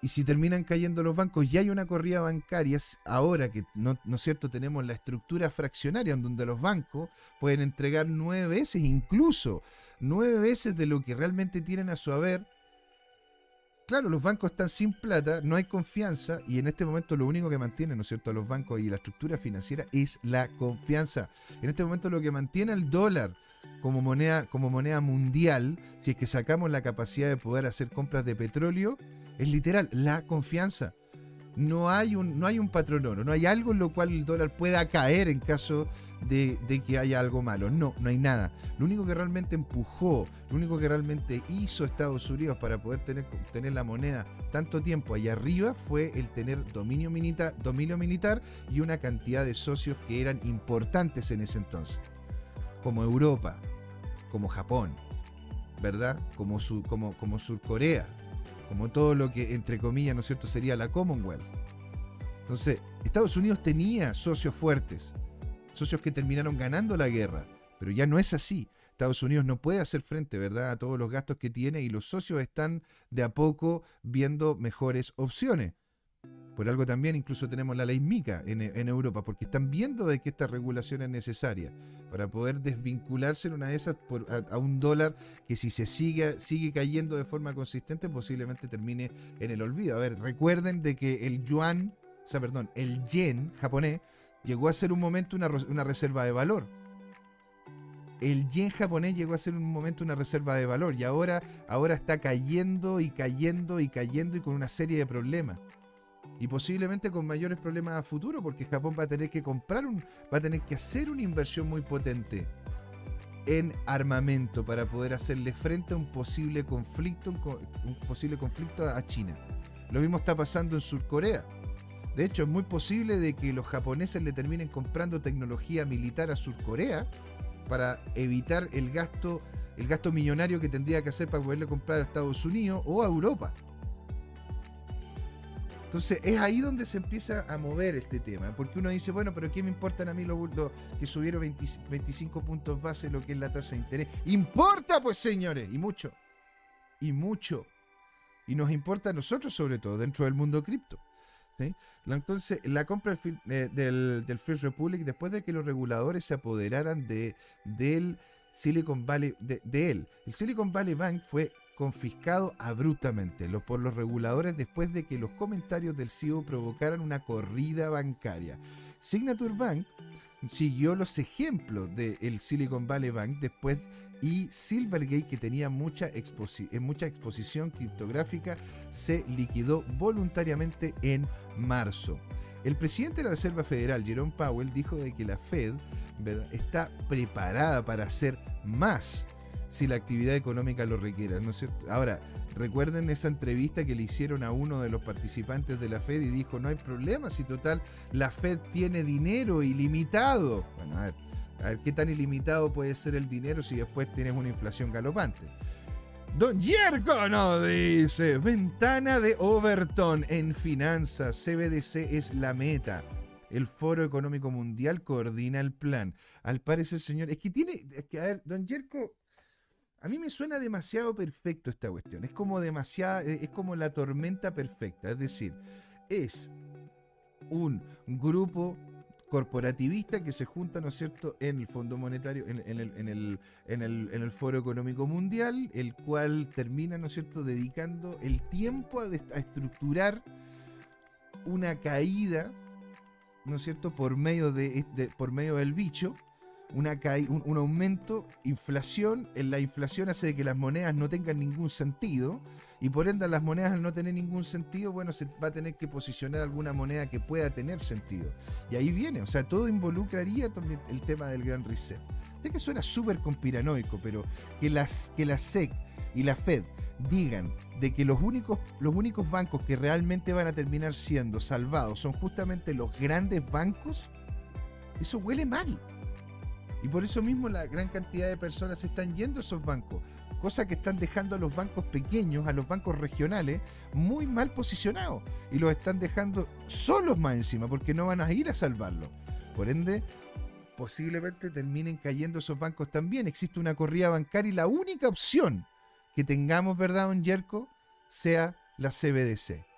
Y si terminan cayendo los bancos, ya hay una corrida bancaria, ahora que, ¿no, ¿no es cierto?, tenemos la estructura fraccionaria en donde los bancos pueden entregar nueve veces, incluso nueve veces de lo que realmente tienen a su haber. Claro, los bancos están sin plata, no hay confianza y en este momento lo único que mantiene, ¿no es cierto?, a los bancos y la estructura financiera es la confianza. En este momento lo que mantiene el dólar como moneda, como moneda mundial, si es que sacamos la capacidad de poder hacer compras de petróleo, es literal, la confianza. No hay un, no hay un patrón oro, no hay algo en lo cual el dólar pueda caer en caso de, que haya algo malo. No, no hay nada. Lo único que realmente empujó, lo único que realmente hizo Estados Unidos para poder tener, tener la moneda tanto tiempo allá arriba fue el tener dominio dominio militar y una cantidad de socios que eran importantes en ese entonces como Europa, como Japón, ¿verdad? Como, su, como, como Surcorea, como todo lo que, entre comillas, ¿no es cierto?, sería la Commonwealth. Entonces, Estados Unidos tenía socios fuertes, socios que terminaron ganando la guerra, pero ya no es así. Estados Unidos no puede hacer frente, ¿verdad?, a todos los gastos que tiene y los socios están de a poco viendo mejores opciones. Por algo también incluso tenemos la ley MICA en, Europa, porque están viendo de que esta regulación es necesaria para poder desvincularse en una de esas a, un dólar que si se sigue, sigue cayendo de forma consistente posiblemente termine en el olvido. A ver, recuerden de que el yuan, o sea, perdón, el yen japonés llegó a ser un momento una, una reserva de valor. El yen japonés llegó a ser un momento una reserva de valor y ahora, ahora está cayendo y cayendo y cayendo y con una serie de problemas y posiblemente con mayores problemas a futuro porque Japón va a tener que comprar un va a tener que hacer una inversión muy potente en armamento para poder hacerle frente a un posible conflicto un posible conflicto a China. Lo mismo está pasando en Surcorea. De hecho, es muy posible de que los japoneses le terminen comprando tecnología militar a Surcorea para evitar el gasto el gasto millonario que tendría que hacer para poderle comprar a Estados Unidos o a Europa. Entonces es ahí donde se empieza a mover este tema, porque uno dice, bueno, pero ¿qué me importan a mí los que subieron 25 puntos base lo que es la tasa de interés? Importa pues señores, y mucho, y mucho. Y nos importa a nosotros sobre todo, dentro del mundo cripto. Entonces, la compra eh, del, del, First Republic, después de que los reguladores se apoderaran de, del Silicon Valley, de él, el Silicon Valley Bank fue confiscado abruptamente por los reguladores después de que los comentarios del CEO provocaran una corrida bancaria. Signature Bank siguió los ejemplos del Silicon Valley Bank después y Silvergate, que tenía mucha, eh, mucha exposición criptográfica, se liquidó voluntariamente en marzo. El presidente de la Reserva Federal, Jerome Powell, dijo de que la Fed está preparada para hacer más si la actividad económica lo requiera, ¿no es cierto? Ahora, recuerden esa entrevista que le hicieron a uno de los participantes de la Fed y dijo, no hay problema si total la Fed tiene dinero ilimitado. Bueno, a ver, a ver qué tan ilimitado puede ser el dinero si después tienes una inflación galopante. Don Yerko no dice, ventana de Overton en finanzas, CBDC es la meta. el Foro Económico Mundial coordina el plan. Al parecer, señor, es que tiene, es que, a ver, don Yerko, a mí me suena demasiado perfecto esta cuestión. Es como demasiada, es como la tormenta perfecta. Es decir, es un grupo corporativista que se junta, ¿no es cierto?, en el Fondo Monetario, en, el, en, el, en, el, Foro Económico Mundial, el cual termina, ¿no es cierto?, dedicando el tiempo a, estructurar una caída, ¿no es cierto?, por medio, de, por medio del bicho, una un, un, aumento, inflación, en la inflación hace que las monedas no tengan ningún sentido, y por ende las monedas al no tener ningún sentido, bueno, se va a tener que posicionar alguna moneda que pueda tener sentido. Y ahí viene, o sea, todo involucraría también el tema del gran reset. Sé que suena súper conspiranoico, pero que, las, que la SEC y la Fed digan de que los únicos, los únicos bancos que realmente van a terminar siendo salvados son justamente los grandes bancos, eso huele mal. Y por eso mismo la gran cantidad de personas están yendo a esos bancos, cosa que están dejando a los bancos pequeños, a los bancos regionales, muy mal posicionados y los están dejando solos más encima porque no van a ir a salvarlos. Por ende, posiblemente terminen cayendo esos bancos también. Existe una corrida bancaria y la única opción que tengamos, ¿verdad, un Yerko? Sea la CBDC.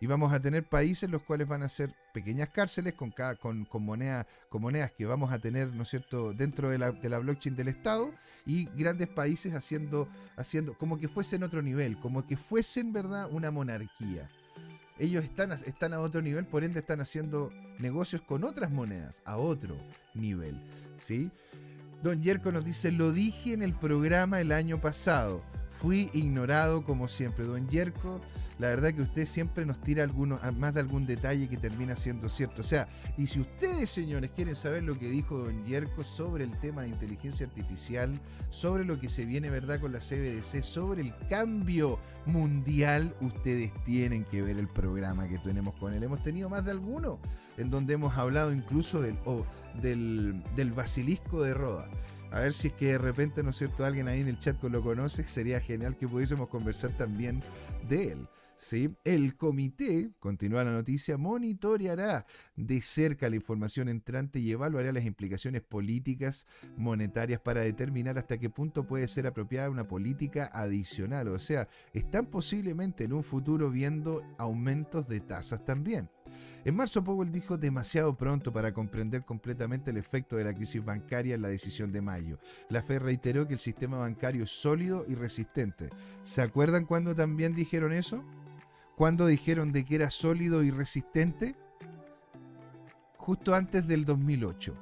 Y vamos a tener países los cuales van a ser pequeñas cárceles con, con, con, monedas, con monedas que vamos a tener, ¿no es cierto?, dentro de la, de la, blockchain del Estado y grandes países haciendo, haciendo como que fuesen otro nivel, como que fuesen, ¿verdad?, una monarquía. Ellos están, están a otro nivel, por ende están haciendo negocios con otras monedas, a otro nivel, ¿sí? Don Yerko nos dice, lo dije en el programa el año pasado, fui ignorado como siempre. Don Yerko la verdad que usted siempre nos tira algunos, más de algún detalle que termina siendo cierto. O sea, y si ustedes, señores, quieren saber lo que dijo don Yerko sobre el tema de inteligencia artificial, sobre lo que se viene, ¿verdad?, con la CBDC, sobre el cambio mundial, ustedes tienen que ver el programa que tenemos con él. Hemos tenido más de alguno en donde hemos hablado incluso del, del, del basilisco de Roda. A ver si es que de repente, ¿no es cierto?, alguien ahí en el chat lo conoce, sería genial que pudiésemos conversar también de él. ¿sí? El comité, continúa la noticia, monitoreará de cerca la información entrante y evaluará las implicaciones políticas monetarias para determinar hasta qué punto puede ser apropiada una política adicional. O sea, están posiblemente en un futuro viendo aumentos de tasas también. En marzo Powell dijo demasiado pronto para comprender completamente el efecto de la crisis bancaria en la decisión de mayo. La Fed reiteró que el sistema bancario es sólido y resistente. ¿Se acuerdan cuando también dijeron eso? ¿Cuándo dijeron de que era sólido y resistente? Justo antes del 2008.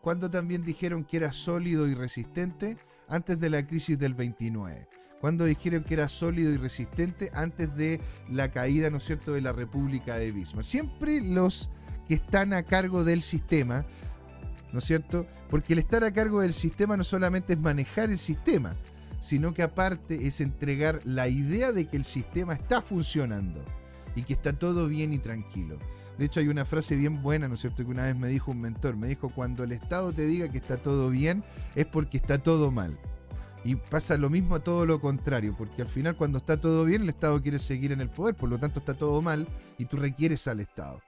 ¿Cuándo también dijeron que era sólido y resistente? Antes de la crisis del 29. ¿Cuándo dijeron que era sólido y resistente? Antes de la caída, ¿no es cierto?, de la República de Bismarck. Siempre los que están a cargo del sistema, ¿no es cierto? Porque el estar a cargo del sistema no solamente es manejar el sistema, sino que aparte es entregar la idea de que el sistema está funcionando y que está todo bien y tranquilo. De hecho, hay una frase bien buena, ¿no es cierto?, que una vez me dijo un mentor, me dijo, cuando el Estado te diga que está todo bien, es porque está todo mal. Y pasa lo mismo a todo lo contrario, porque al final cuando está todo bien, el Estado quiere seguir en el poder, por lo tanto está todo mal y tú requieres al Estado.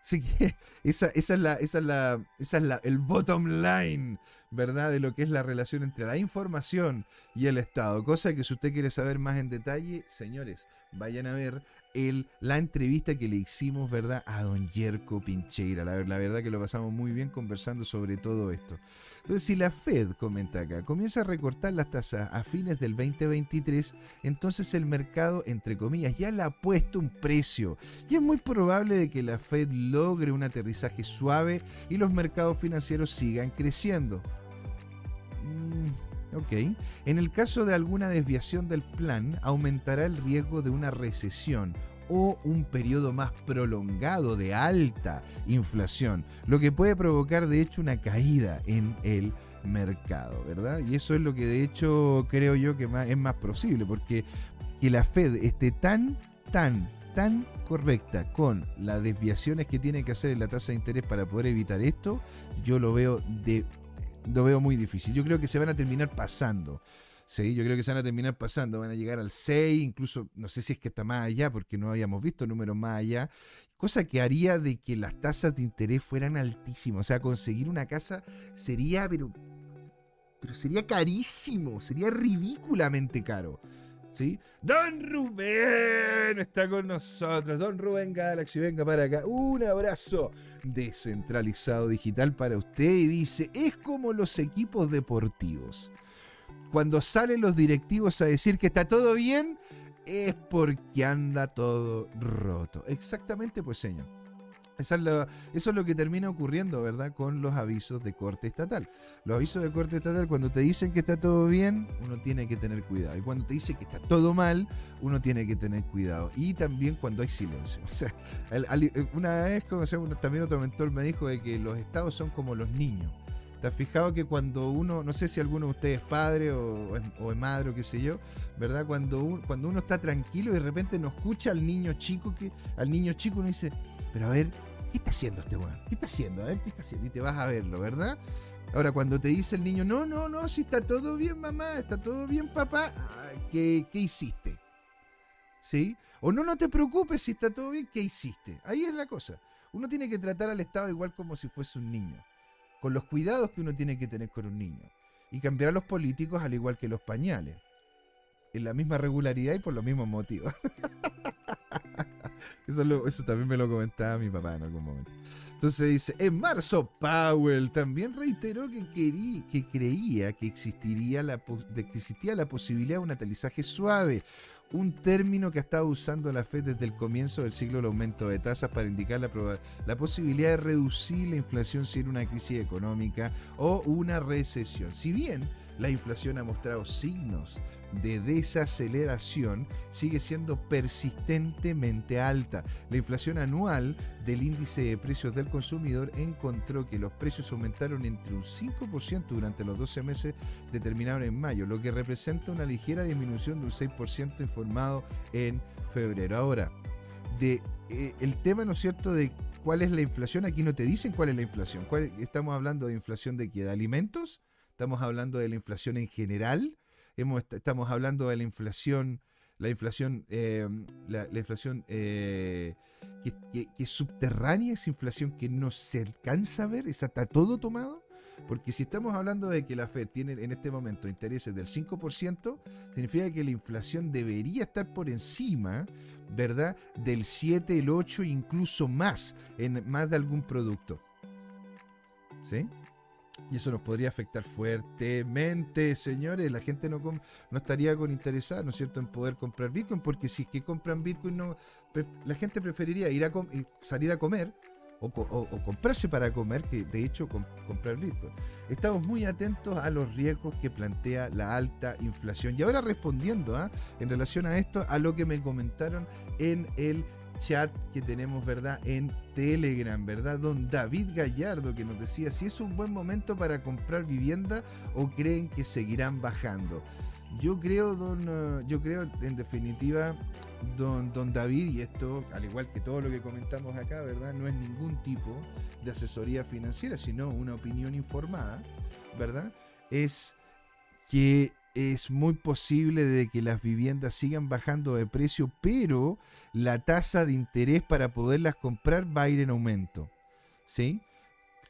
Así que esa, esa es, la, esa es, la, esa es la, el bottom line, ¿verdad? De lo que es la relación entre la información y el Estado. Cosa que si usted quiere saber más en detalle, señores, vayan a ver el, la entrevista que le hicimos, ¿verdad? A don Yerko Pincheira. La, verdad que lo pasamos muy bien conversando sobre todo esto. Entonces, si la Fed, comenta acá, comienza a recortar las tasas a fines del 2023, entonces el mercado, entre comillas, ya le ha puesto un precio. Y es muy probable de que la Fed logre un aterrizaje suave y los mercados financieros sigan creciendo. Mm, ok. En el caso de alguna desviación del plan, aumentará el riesgo de una recesión o un periodo más prolongado de alta inflación, lo que puede provocar de hecho una caída en el mercado, ¿verdad? Y eso es lo que de hecho creo yo que es más posible, porque que la Fed esté tan, tan, tan correcta con las desviaciones que tiene que hacer en la tasa de interés para poder evitar esto, yo lo veo de lo veo muy difícil. Yo creo que se van a terminar pasando. Sí, yo creo que se van a terminar pasando, van a llegar al 6, incluso no sé si es que está más allá, porque no habíamos visto números más allá, cosa que haría de que las tasas de interés fueran altísimas. O sea, conseguir una casa sería, pero, pero sería carísimo, sería ridículamente caro. ¿Sí? Don Rubén está con nosotros. Don Rubén Galaxy, venga para acá. Un abrazo descentralizado digital para usted y dice, es como los equipos deportivos cuando salen los directivos a decir que está todo bien, es porque anda todo roto. Exactamente, pues señor. Eso es, lo, que termina ocurriendo, ¿verdad? Con los avisos de corte estatal. Los avisos de corte estatal, cuando te dicen que está todo bien, uno tiene que tener cuidado. Y cuando te dicen que está todo mal, uno tiene que tener cuidado. Y también cuando hay silencio. O sea, una vez, como se también otro mentor me dijo de que los estados son como los niños. ¿Te has fijado que cuando uno, no sé si alguno de ustedes es padre o, es, madre o qué sé yo, ¿verdad? Cuando, uno, cuando uno está tranquilo y de repente no escucha al niño chico, que al niño chico uno dice, pero a ver, ¿qué está haciendo este weón? ¿Qué está haciendo? A ver, ¿qué está haciendo? Y te vas a verlo, ¿verdad? Ahora, cuando te dice el niño, no, no, no, si está todo bien, mamá, está todo bien, papá, ah, ¿qué, qué hiciste? ¿Sí? O no, no te preocupes si está todo bien, ¿qué hiciste? Ahí es la cosa. Uno tiene que tratar al Estado igual como si fuese un niño con los cuidados que uno tiene que tener con un niño. Y cambiar a los políticos al igual que los pañales. En la misma regularidad y por los mismos motivos. eso, también me lo comentaba mi papá en algún momento. Entonces dice, en marzo Powell también reiteró que, que creía que existiría la, existía la posibilidad de un atalizaje suave, un término que ha estado usando la Fed desde el comienzo del siglo el aumento de tasas para indicar la, posibilidad de reducir la inflación si era una crisis económica o una recesión. Si bien la inflación ha mostrado signos de desaceleración sigue siendo persistentemente alta. La inflación anual del índice de precios del consumidor encontró que los precios aumentaron entre un 5% durante los 12 meses determinados en mayo, lo que representa una ligera disminución de un 6% informado en febrero. Ahora, eh, el tema, ¿no es cierto?, de cuál es la inflación, aquí no te dicen cuál es la inflación. estamos hablando de inflación de qué? ¿De alimentos? Estamos hablando de la inflación en general estamos hablando de la inflación, la inflación, eh, la, inflación eh, que, es subterránea, esa inflación que no se alcanza a ver, está todo tomado. Porque si estamos hablando de que la Fed tiene en este momento intereses del 5%, significa que la inflación debería estar por encima, ¿verdad? Del 7, el 8, incluso más, en más de algún producto. ¿Sí? Y eso nos podría afectar fuertemente, señores. La gente no, no estaría con interesada, ¿no es cierto?, en poder comprar Bitcoin, porque si es que compran Bitcoin, la gente preferiría ir a salir a comer o, comprarse para comer que de hecho comprar Bitcoin. Estamos muy atentos a los riesgos que plantea la alta inflación. Y ahora respondiendo ¿ah? en relación a esto, a lo que me comentaron en el chat que tenemos, ¿verdad? En Telegram, ¿verdad? Don David Gallardo que nos decía si es un buen momento para comprar vivienda o creen que seguirán bajando. Yo creo, don, eh, yo creo en definitiva, don, don David, y esto, al igual que todo lo que comentamos acá, ¿verdad? No es ningún tipo de asesoría financiera, sino una opinión informada, ¿verdad? Es que es muy posible de que las viviendas sigan bajando de precio, pero la tasa de interés para poderlas comprar va a ir en aumento. ¿Sí?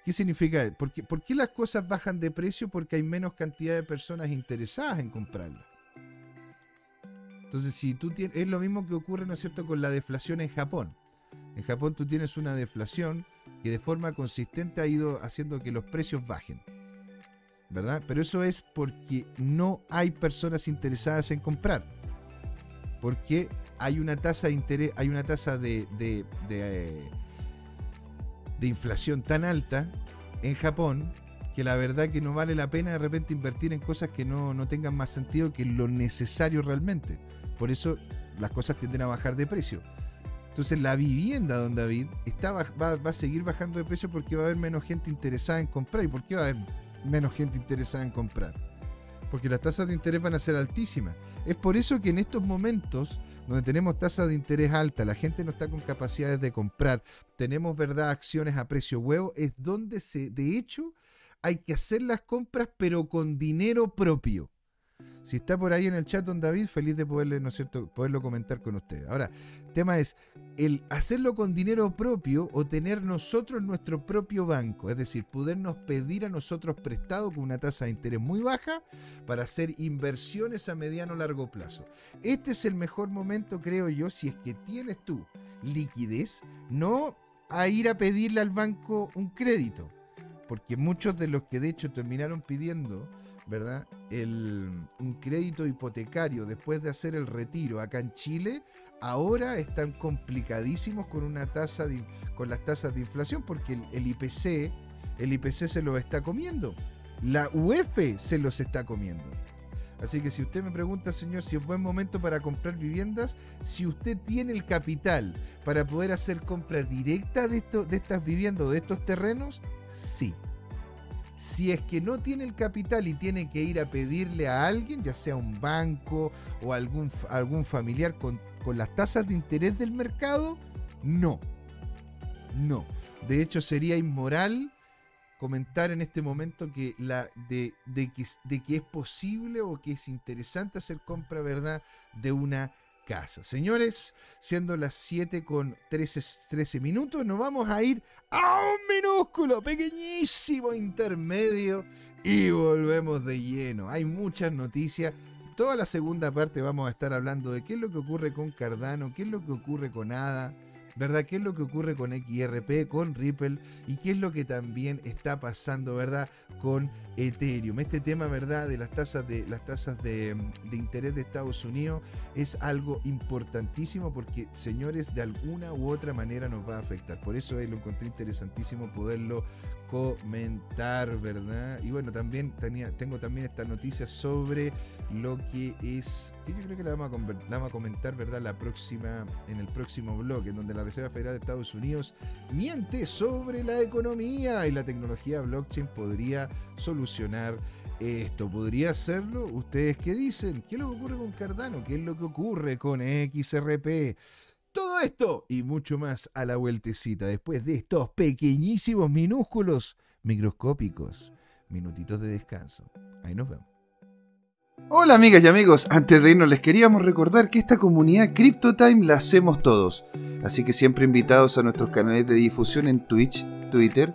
¿Qué significa? ¿Por qué, ¿Por qué las cosas bajan de precio? Porque hay menos cantidad de personas interesadas en comprarlas. Entonces, si tú tienes, es lo mismo que ocurre, ¿no es cierto?, con la deflación en Japón. En Japón tú tienes una deflación que de forma consistente ha ido haciendo que los precios bajen. ¿Verdad? Pero eso es porque no hay personas interesadas en comprar. Porque hay una tasa de interés, hay una tasa de, de, de, inflación tan alta en Japón que la verdad que no vale la pena de repente invertir en cosas que no, no tengan más sentido que lo necesario realmente. Por eso las cosas tienden a bajar de precio. Entonces la vivienda, don David, está, va, va, a seguir bajando de precio porque va a haber menos gente interesada en comprar. ¿Y por qué va a haber menos gente interesada en comprar. Porque las tasas de interés van a ser altísimas. Es por eso que en estos momentos, donde tenemos tasas de interés altas, la gente no está con capacidades de comprar, tenemos verdad acciones a precio huevo, es donde se, de hecho, hay que hacer las compras, pero con dinero propio. Si está por ahí en el chat, don David, feliz de poderle, ¿no es cierto?, poderlo comentar con usted. Ahora, tema es el hacerlo con dinero propio o tener nosotros nuestro propio banco, es decir, podernos pedir a nosotros prestado con una tasa de interés muy baja para hacer inversiones a mediano o largo plazo. Este es el mejor momento, creo yo, si es que tienes tú liquidez, no a ir a pedirle al banco un crédito, porque muchos de los que de hecho terminaron pidiendo ¿verdad? El, un crédito hipotecario después de hacer el retiro acá en Chile, ahora están complicadísimos con una tasa de, con las tasas de inflación porque el, IPC, el IPC se los está comiendo. La UF se los está comiendo. Así que si usted me pregunta, señor, si es buen momento para comprar viviendas, si usted tiene el capital para poder hacer compra directa de, de estas viviendas o de estos terrenos, sí. Si es que no tiene el capital y tiene que ir a pedirle a alguien, ya sea un banco o algún, algún familiar con, las tasas de interés del mercado, no. No. De hecho, sería inmoral comentar en este momento que, la, de, que, de que es posible o que es interesante hacer compra, ¿verdad?, de una casa. Señores, siendo las 7 con 13, 13 minutos, nos vamos a ir a un minúsculo, pequeñísimo intermedio y volvemos de lleno. Hay muchas noticias. Toda la segunda parte vamos a estar hablando de qué es lo que ocurre con Cardano, qué es lo que ocurre con ADA ¿verdad? ¿Qué es lo que ocurre con XRP, con Ripple y qué es lo que también está pasando, ¿verdad? Con Ethereum. Este tema, ¿verdad? De las tasas de las tasas de, de interés de Estados Unidos es algo importantísimo porque, señores, de alguna u otra manera nos va a afectar. Por eso lo encontré interesantísimo poderlo comentar, ¿verdad? Y bueno, también tenía, tengo también esta noticia sobre lo que es, que yo creo que la vamos, a, la vamos a comentar, ¿verdad? La próxima, en el próximo blog, en donde la Reserva Federal de Estados Unidos miente sobre la economía y la tecnología blockchain podría esto. ¿Podría hacerlo? ¿Ustedes qué dicen? ¿Qué es lo que ocurre con Cardano? ¿Qué es lo que ocurre con XRP? Todo esto y mucho más a la vueltecita después de estos pequeñísimos, minúsculos, microscópicos minutitos de descanso. Ahí nos vemos. Hola amigas y amigos, antes de irnos les queríamos recordar que esta comunidad CryptoTime la hacemos todos, así que siempre invitados a nuestros canales de difusión en Twitch, Twitter,